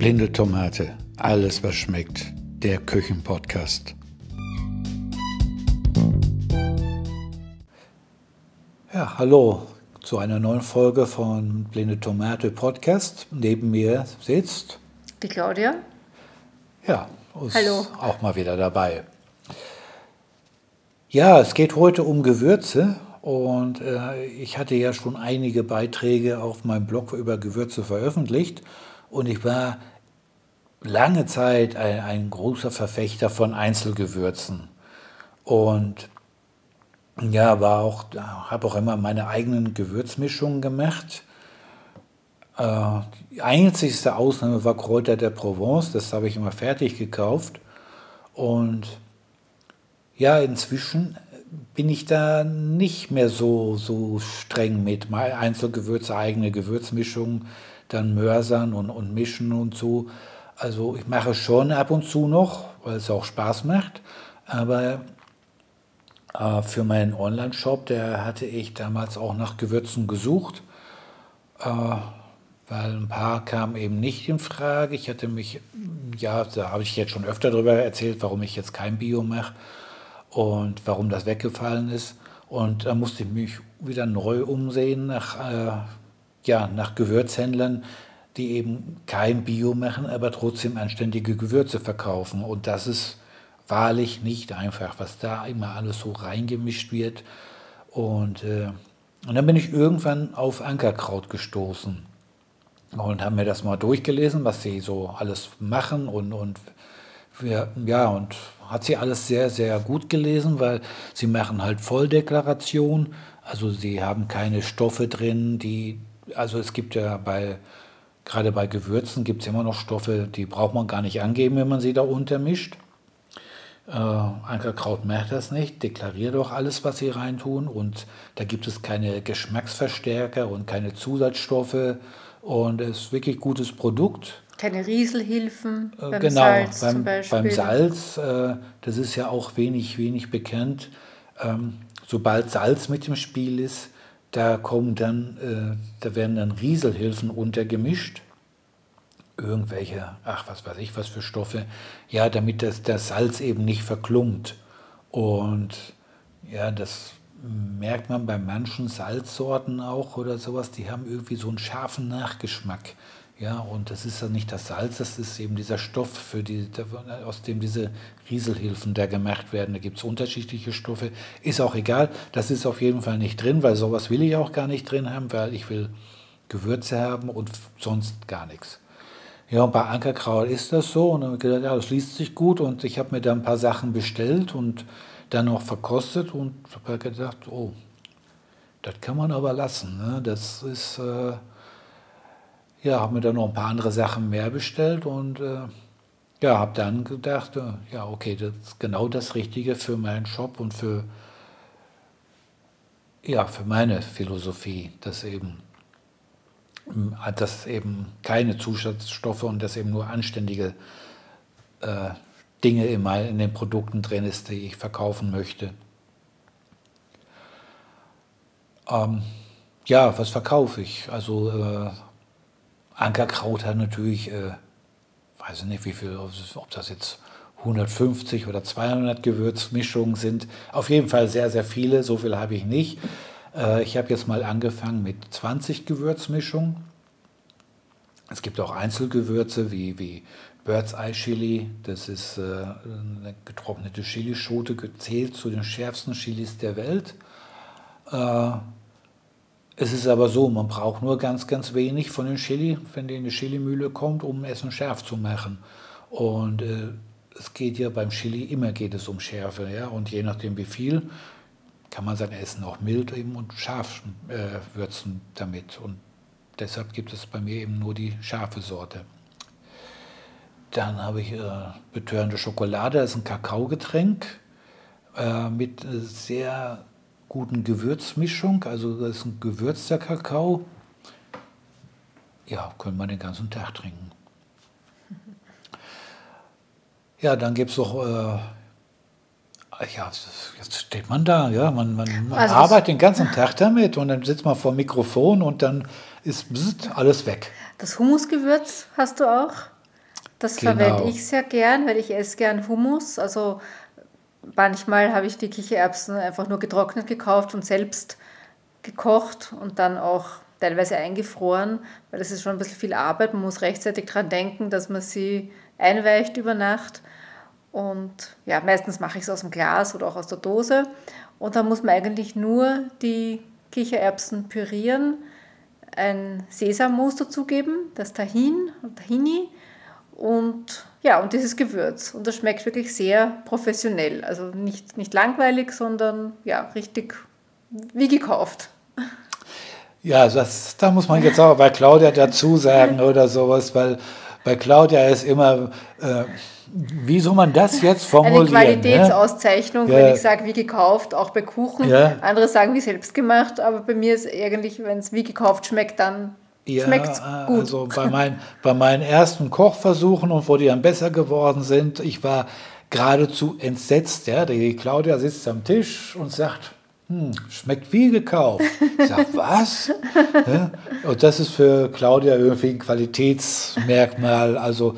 Blinde Tomate, alles was schmeckt. Der Küchenpodcast. Ja, hallo zu einer neuen Folge von Blinde Tomate Podcast. Neben mir sitzt die Claudia. Ja, ist hallo. auch mal wieder dabei. Ja, es geht heute um Gewürze und äh, ich hatte ja schon einige Beiträge auf meinem Blog über Gewürze veröffentlicht und ich war lange Zeit ein, ein großer Verfechter von Einzelgewürzen. Und ja, war auch, habe auch immer meine eigenen Gewürzmischungen gemacht. Äh, die einzigste Ausnahme war Kräuter der Provence, das habe ich immer fertig gekauft. Und ja, inzwischen bin ich da nicht mehr so, so streng mit. Einzelgewürze, eigene Gewürzmischungen, dann Mörsern und, und Mischen und so. Also ich mache schon ab und zu noch, weil es auch Spaß macht. Aber äh, für meinen Online-Shop, der hatte ich damals auch nach Gewürzen gesucht. Äh, weil ein paar kamen eben nicht in Frage. Ich hatte mich, ja, da habe ich jetzt schon öfter darüber erzählt, warum ich jetzt kein Bio mache und warum das weggefallen ist. Und da musste ich mich wieder neu umsehen nach, äh, ja, nach Gewürzhändlern, die eben kein Bio machen, aber trotzdem anständige Gewürze verkaufen. Und das ist wahrlich nicht einfach, was da immer alles so reingemischt wird. Und, äh, und dann bin ich irgendwann auf Ankerkraut gestoßen und habe mir das mal durchgelesen, was sie so alles machen und, und ja, und hat sie alles sehr, sehr gut gelesen, weil sie machen halt Volldeklaration. Also sie haben keine Stoffe drin, die, also es gibt ja bei, gerade bei Gewürzen gibt es immer noch Stoffe, die braucht man gar nicht angeben, wenn man sie da untermischt. Äh, Ankerkraut merkt das nicht, deklariert doch alles, was sie reintun und da gibt es keine Geschmacksverstärker und keine Zusatzstoffe und es ist wirklich gutes Produkt. Keine Rieselhilfen äh, beim genau, Salz beim, zum Beispiel. Beim Salz, äh, das ist ja auch wenig, wenig bekannt. Ähm, sobald Salz mit im Spiel ist, da kommen dann, äh, da werden dann Rieselhilfen untergemischt. Irgendwelche, ach was weiß ich, was für Stoffe. Ja, damit das, das Salz eben nicht verklumpt. Und ja, das merkt man bei manchen Salzsorten auch oder sowas, die haben irgendwie so einen scharfen Nachgeschmack. Ja, und das ist ja nicht das Salz, das ist eben dieser Stoff, für die, aus dem diese Rieselhilfen da gemacht werden. Da gibt es unterschiedliche Stoffe. Ist auch egal, das ist auf jeden Fall nicht drin, weil sowas will ich auch gar nicht drin haben, weil ich will Gewürze haben und sonst gar nichts. Ja, und bei Ankerkraut ist das so. Und dann habe ich gedacht, ja, das liest sich gut. Und ich habe mir da ein paar Sachen bestellt und dann auch verkostet und habe gedacht, oh, das kann man aber lassen. Ne? Das ist... Äh, ja, habe mir dann noch ein paar andere Sachen mehr bestellt und äh, ja, habe dann gedacht, äh, ja, okay, das ist genau das Richtige für meinen Shop und für, ja, für meine Philosophie, dass eben, dass eben keine Zusatzstoffe und dass eben nur anständige äh, Dinge immer in den Produkten drin ist, die ich verkaufen möchte. Ähm, ja, was verkaufe ich? Also äh, Ankerkraut hat natürlich, äh, weiß ich nicht, wie viel, ob das jetzt 150 oder 200 Gewürzmischungen sind. Auf jeden Fall sehr, sehr viele. So viel habe ich nicht. Äh, ich habe jetzt mal angefangen mit 20 Gewürzmischungen. Es gibt auch Einzelgewürze wie, wie Bird's Eye Chili. Das ist äh, eine getrocknete Chilischote, gezählt zu den schärfsten Chilis der Welt. Äh, es ist aber so, man braucht nur ganz, ganz wenig von dem Chili, wenn die in die Chilimühle kommt, um Essen scharf zu machen. Und äh, es geht ja beim Chili immer geht es um Schärfe, ja. Und je nachdem wie viel, kann man sein Essen auch mild eben und scharf äh, würzen damit. Und deshalb gibt es bei mir eben nur die scharfe Sorte. Dann habe ich äh, betörende Schokolade, das ist ein Kakaogetränk äh, mit sehr guten Gewürzmischung. Also das ist ein gewürzter Kakao. Ja, können wir den ganzen Tag trinken. Ja, dann gibt es noch, äh, ja, jetzt steht man da, ja, man, man, man also arbeitet den ganzen Tag damit und dann sitzt man vor dem Mikrofon und dann ist bzzt, alles weg. Das Humusgewürz hast du auch? Das Genau. verwende ich sehr gern, weil ich esse gern Hummus. Also manchmal habe ich die Kichererbsen einfach nur getrocknet gekauft und selbst gekocht und dann auch teilweise eingefroren, weil das ist schon ein bisschen viel Arbeit. Man muss rechtzeitig daran denken, dass man sie einweicht über Nacht. Und ja, meistens mache ich es aus dem Glas oder auch aus der Dose. Und dann muss man eigentlich nur die Kichererbsen pürieren, ein Sesammus dazugeben, das Tahin und Tahini und ja, und dieses Gewürz. Und das schmeckt wirklich sehr professionell. Also nicht, nicht langweilig, sondern ja, richtig wie gekauft. Ja, das, da muss man jetzt auch bei Claudia dazu sagen oder sowas, weil bei Claudia ist immer, äh, wie soll man das jetzt Eine formulieren? ne? Qualitätsauszeichnung, Ja. wenn ich sage wie gekauft, auch bei Kuchen. Ja. Andere sagen wie selbst gemacht, aber bei mir ist eigentlich, wenn es wie gekauft schmeckt, dann Ja, schmeckt es äh, gut. also bei, mein, bei meinen ersten Kochversuchen und wo die dann besser geworden sind, ich war geradezu entsetzt. Ja? Die Claudia sitzt am Tisch und sagt, hm, schmeckt wie gekauft. Ich sag, was? Ja? Und das ist für Claudia irgendwie ein Qualitätsmerkmal. Also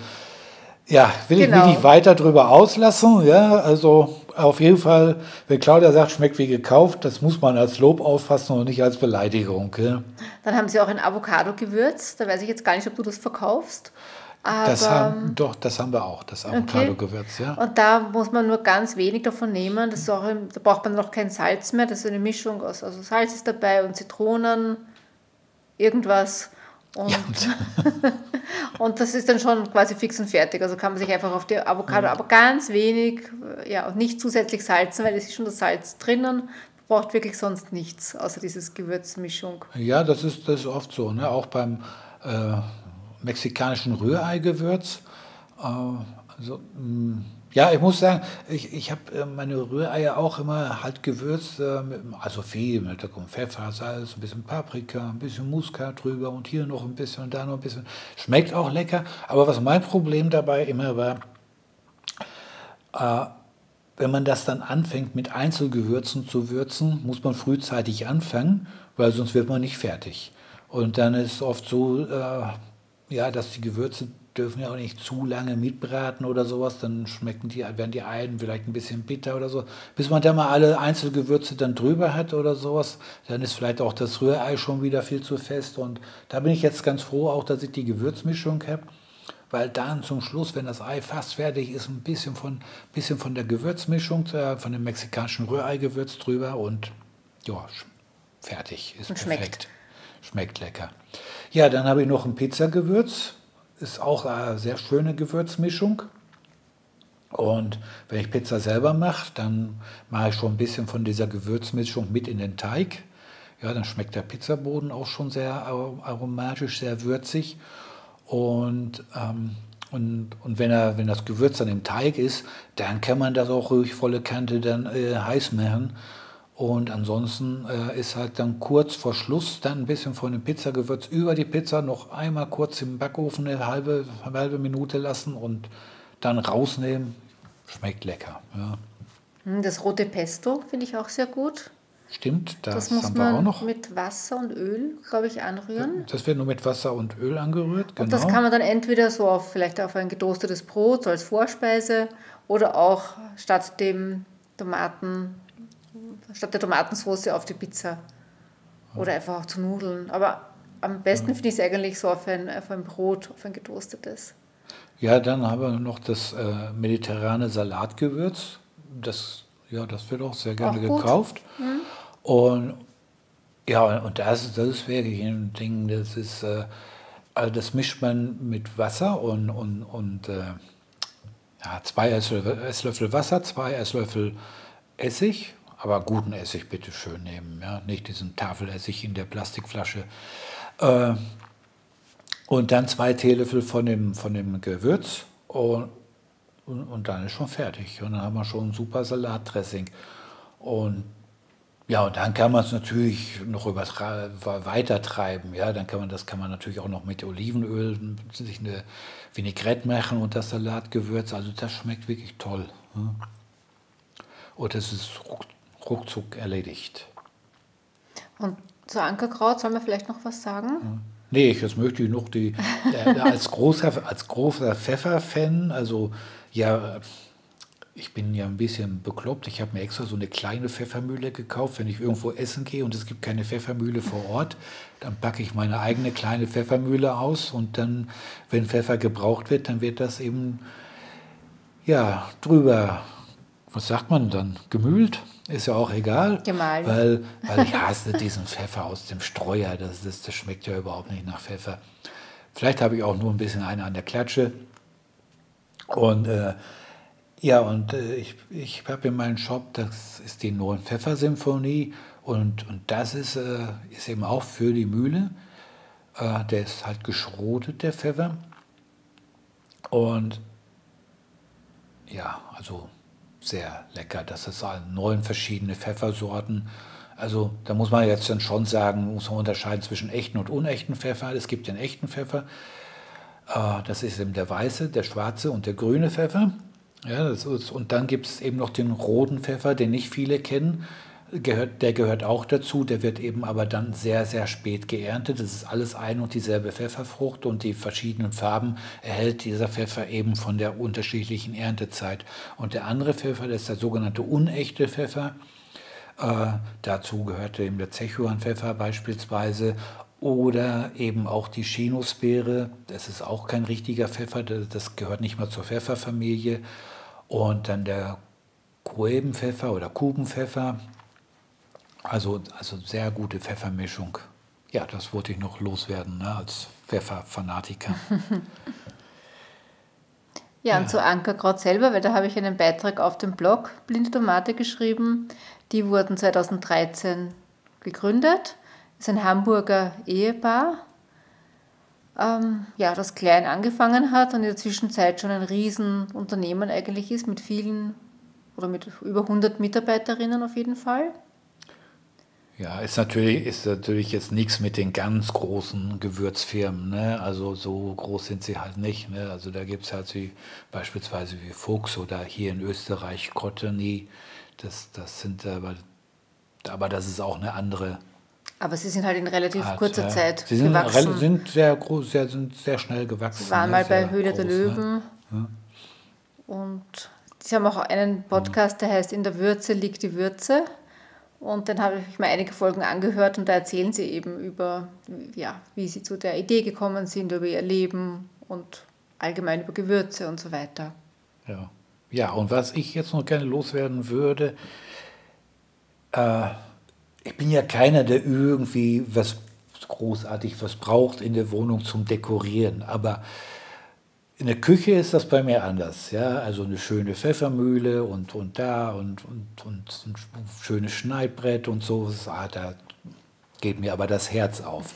ja, will ich Genau. mich nicht weiter drüber auslassen. Ja, also auf jeden Fall, wenn Claudia sagt, schmeckt wie gekauft, das muss man als Lob auffassen und nicht als Beleidigung. Ja? Dann haben sie auch ein Avocado-Gewürz. Da weiß ich jetzt gar nicht, ob du das verkaufst. Aber, Das haben, doch, das haben wir auch, das Avocado-Gewürz, ja. Und da muss man nur ganz wenig davon nehmen. Das auch, da braucht man noch kein Salz mehr. Das ist eine Mischung aus also Salz ist dabei und Zitronen, irgendwas. Und, und das ist dann schon quasi fix und fertig. Also kann man sich einfach auf die Avocado, aber ganz wenig, ja, und nicht zusätzlich salzen, weil es ist schon das Salz drinnen. Braucht wirklich sonst nichts, außer dieses Gewürzmischung. Ja, das ist, das ist oft so, ne? auch beim äh, mexikanischen Rührei-Gewürz. Äh, also, mh, ja, ich muss sagen, ich, ich habe äh, meine Rühreier auch immer halt gewürzt, äh, also viel, mit da kommt Pfeffer, Salz, ein bisschen Paprika, ein bisschen Muskat drüber und hier noch ein bisschen und da noch ein bisschen. Schmeckt auch lecker, aber was mein Problem dabei immer war, wenn man das dann anfängt mit Einzelgewürzen zu würzen, muss man frühzeitig anfangen, weil sonst wird man nicht fertig. Und dann ist oft so, äh, ja, dass die Gewürze dürfen ja auch nicht zu lange mitbraten oder sowas, dann schmecken die, werden die einen vielleicht ein bisschen bitter oder so. Bis man da mal alle Einzelgewürze dann drüber hat oder sowas, dann ist vielleicht auch das Rührei schon wieder viel zu fest. Und da bin ich jetzt ganz froh auch, dass ich die Gewürzmischung habe weil dann zum Schluss, wenn das Ei fast fertig ist, ein bisschen von, bisschen von der Gewürzmischung, äh, von dem mexikanischen Rührei-Gewürz drüber und ja, fertig, ist Und schmeckt. perfekt. Schmeckt lecker. Ja, dann habe ich noch ein Pizzagewürz, ist auch eine sehr schöne Gewürzmischung. Und wenn ich Pizza selber mache, dann mache ich schon ein bisschen von dieser Gewürzmischung mit in den Teig. Ja, dann schmeckt der Pizzaboden auch schon sehr ar- aromatisch, sehr würzig. Und, ähm, und, und wenn, er, wenn das Gewürz dann im Teig ist, dann kann man das auch ruhig volle Kante dann äh, heiß machen. Und ansonsten äh, ist halt dann kurz vor Schluss dann ein bisschen von dem Pizzagewürz über die Pizza noch einmal kurz im Backofen eine halbe, eine halbe Minute lassen und dann rausnehmen. Schmeckt lecker. Ja. Hm, Das rote Pesto finde ich auch sehr gut. Stimmt, das, Das muss haben wir auch man noch. mit Wasser und Öl, glaube ich, anrühren. Das wird nur mit Wasser und Öl angerührt. Genau. Und das kann man dann entweder so auf vielleicht auf ein getoastetes Brot so als Vorspeise oder auch statt dem Tomaten, statt der Tomatensauce auf die Pizza. Oder einfach auch zu Nudeln. Aber am besten finde ich es eigentlich so auf ein, auf ein Brot, auf ein getoastetes. Ja, dann haben wir noch das äh, mediterrane Salatgewürz. Das, ja, das wird auch sehr gerne Auch gekauft. Und ja, und das, das ist wirklich ein Ding, das ist, äh, also das mischt man mit Wasser und, und, und äh, ja, zwei Esslöffel, Esslöffel Wasser, zwei Esslöffel Essig, aber guten Essig bitte schön nehmen, ja, nicht diesen Tafelessig in der Plastikflasche. Äh, und dann zwei Teelöffel von dem, von dem Gewürz und, und, und dann ist schon fertig. Und dann haben wir schon ein super Salatdressing. Und ja, und dann kann man es natürlich noch weiter treiben. Ja, dann kann man das kann man natürlich auch noch mit Olivenöl sich eine Vinaigrette machen und das Salatgewürz. Also das schmeckt wirklich toll. Ja. Und das ist ruckzuck erledigt. Und zu Ankerkraut soll man vielleicht noch was sagen? Nee, jetzt möchte ich noch die, äh, als, großer, als großer Pfeffer-Fan, also ja, ich bin ja ein bisschen bekloppt. Ich habe mir extra so eine kleine Pfeffermühle gekauft. Wenn ich irgendwo essen gehe und es gibt keine Pfeffermühle vor Ort, dann packe ich meine eigene kleine Pfeffermühle aus und dann, wenn Pfeffer gebraucht wird, dann wird das eben ja drüber, was sagt man dann, gemühlt? Ist ja auch egal. Gemahlen. Weil, weil ich hasse diesen Pfeffer aus dem Streuer. Das, das, das schmeckt ja überhaupt nicht nach Pfeffer. Vielleicht habe ich auch nur ein bisschen eine an der Klatsche. Und äh, ja, und äh, ich, ich habe in meinem Shop, das ist die Neuen Pfeffer-Symphonie und, und das ist, äh, ist eben auch für die Mühle. Äh, der ist halt geschrotet, der Pfeffer. Und ja, also sehr lecker. Das ist neun verschiedene Pfeffersorten. Also da muss man jetzt dann schon sagen, muss man unterscheiden zwischen echten und unechten Pfeffer. Es gibt den echten Pfeffer. Äh, das ist eben der weiße, der schwarze und der grüne Pfeffer. Ja, ist, und dann gibt es eben noch den roten Pfeffer, den nicht viele kennen. Gehört, der gehört auch dazu, der wird eben aber dann sehr, sehr spät geerntet. Das ist alles ein und dieselbe Pfefferfrucht und die verschiedenen Farben erhält dieser Pfeffer eben von der unterschiedlichen Erntezeit. Und der andere Pfeffer, das ist der sogenannte unechte Pfeffer. Äh, dazu gehört eben der Zechuan-Pfeffer beispielsweise oder eben auch die Chinusbeere. Das ist auch kein richtiger Pfeffer, das gehört nicht mal zur Pfefferfamilie. Und dann der Kuebenpfeffer oder Kubenpfeffer. Also, also sehr gute Pfeffermischung. Ja, das wollte ich noch loswerden ne, als Pfefferfanatiker. ja, und zu Ankerkraut selber, weil da habe ich einen Beitrag auf dem Blog Blinde Tomate geschrieben. Die wurden 2013 gegründet. Das ist ein Hamburger Ehepaar, ähm, ja, das klein angefangen hat und in der Zwischenzeit schon ein Riesenunternehmen eigentlich ist mit vielen oder mit über 100 Mitarbeiterinnen auf jeden Fall. Ja, ist natürlich, ist natürlich jetzt nichts mit den ganz großen Gewürzfirmen. Ne? Also so groß sind sie halt nicht. Ne? Also da gibt es halt wie, beispielsweise wie Fuchs oder hier in Österreich Cottony. Das, das sind aber, aber das ist auch eine andere aber sie sind halt in relativ Art, kurzer. Zeit sie sind, gewachsen. sind sehr groß, sehr, sind sehr schnell gewachsen. Sie waren ne? mal bei Höhle der ne? Löwen. Ne? Und sie haben auch einen Podcast, der heißt In der Würze liegt die Würze. Und dann habe ich mir einige Folgen angehört und da erzählen sie eben über, ja, wie sie zu der Idee gekommen sind, über ihr Leben und allgemein über Gewürze und so weiter. Ja, ja und was ich jetzt noch gerne loswerden würde, äh, ich bin ja keiner, der irgendwie was großartig was braucht in der Wohnung zum Dekorieren, aber in der Küche ist das bei mir anders. Ja? Also eine schöne Pfeffermühle und, und da und, und, und ein schönes Schneidbrett und so. Ah, da geht mir aber das Herz auf.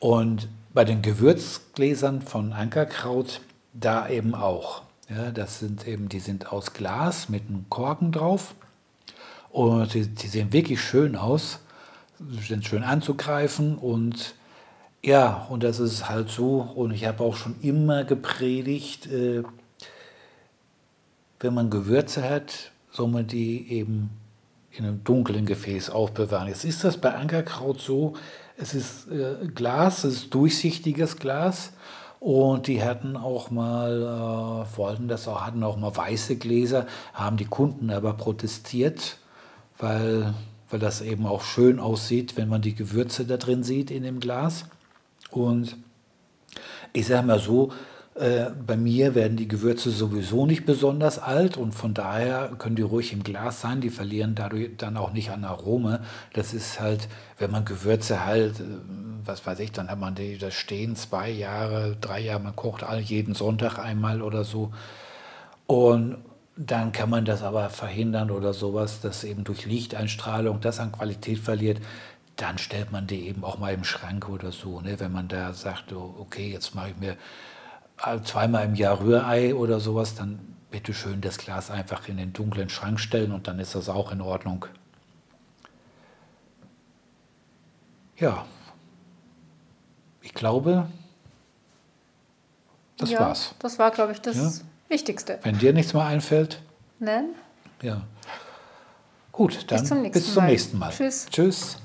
Und bei den Gewürzgläsern von Ankerkraut, da eben auch. Ja, das sind eben, die sind aus Glas mit einem Korken drauf. Und die, die sehen wirklich schön aus, sind schön anzugreifen und ja, und das ist halt so. Und ich habe auch schon immer gepredigt, äh, wenn man Gewürze hat, soll man die eben in einem dunklen Gefäß aufbewahren. Jetzt ist das bei Ankerkraut so, es ist äh, Glas, es ist durchsichtiges Glas. Und die hatten auch mal, äh, wollten das auch, hatten auch mal weiße Gläser, haben die Kunden aber protestiert weil, weil das eben auch schön aussieht, wenn man die Gewürze da drin sieht in dem Glas. Und ich sage mal so, äh, bei mir werden die Gewürze sowieso nicht besonders alt und von daher können die ruhig im Glas sein. Die verlieren dadurch dann auch nicht an Arome. Das ist halt, wenn man Gewürze halt, äh, was weiß ich, dann hat man die da stehen zwei Jahre, drei Jahre, man kocht all jeden Sonntag einmal oder so. Und dann kann man das aber verhindern oder sowas, dass eben durch Lichteinstrahlung das an Qualität verliert. Dann stellt man die eben auch mal im Schrank oder so. Ne? Wenn man da sagt, oh, okay, jetzt mache ich mir zweimal im Jahr Rührei oder sowas, dann bitte schön das Glas einfach in den dunklen Schrank stellen und dann ist das auch in Ordnung. Ja, ich glaube, das ja, war's. Das war, glaube ich, das. Ja? Wichtigste. Wenn dir nichts mehr einfällt? Nein. Ja. Gut, dann bis zum nächsten, bis zum Mal. nächsten Mal. Tschüss. Tschüss.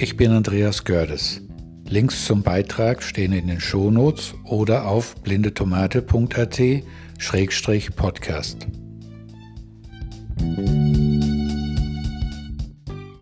Ich bin Andreas Gördes. Links zum Beitrag stehen in den Shownotes oder auf blindetomate.at-podcast.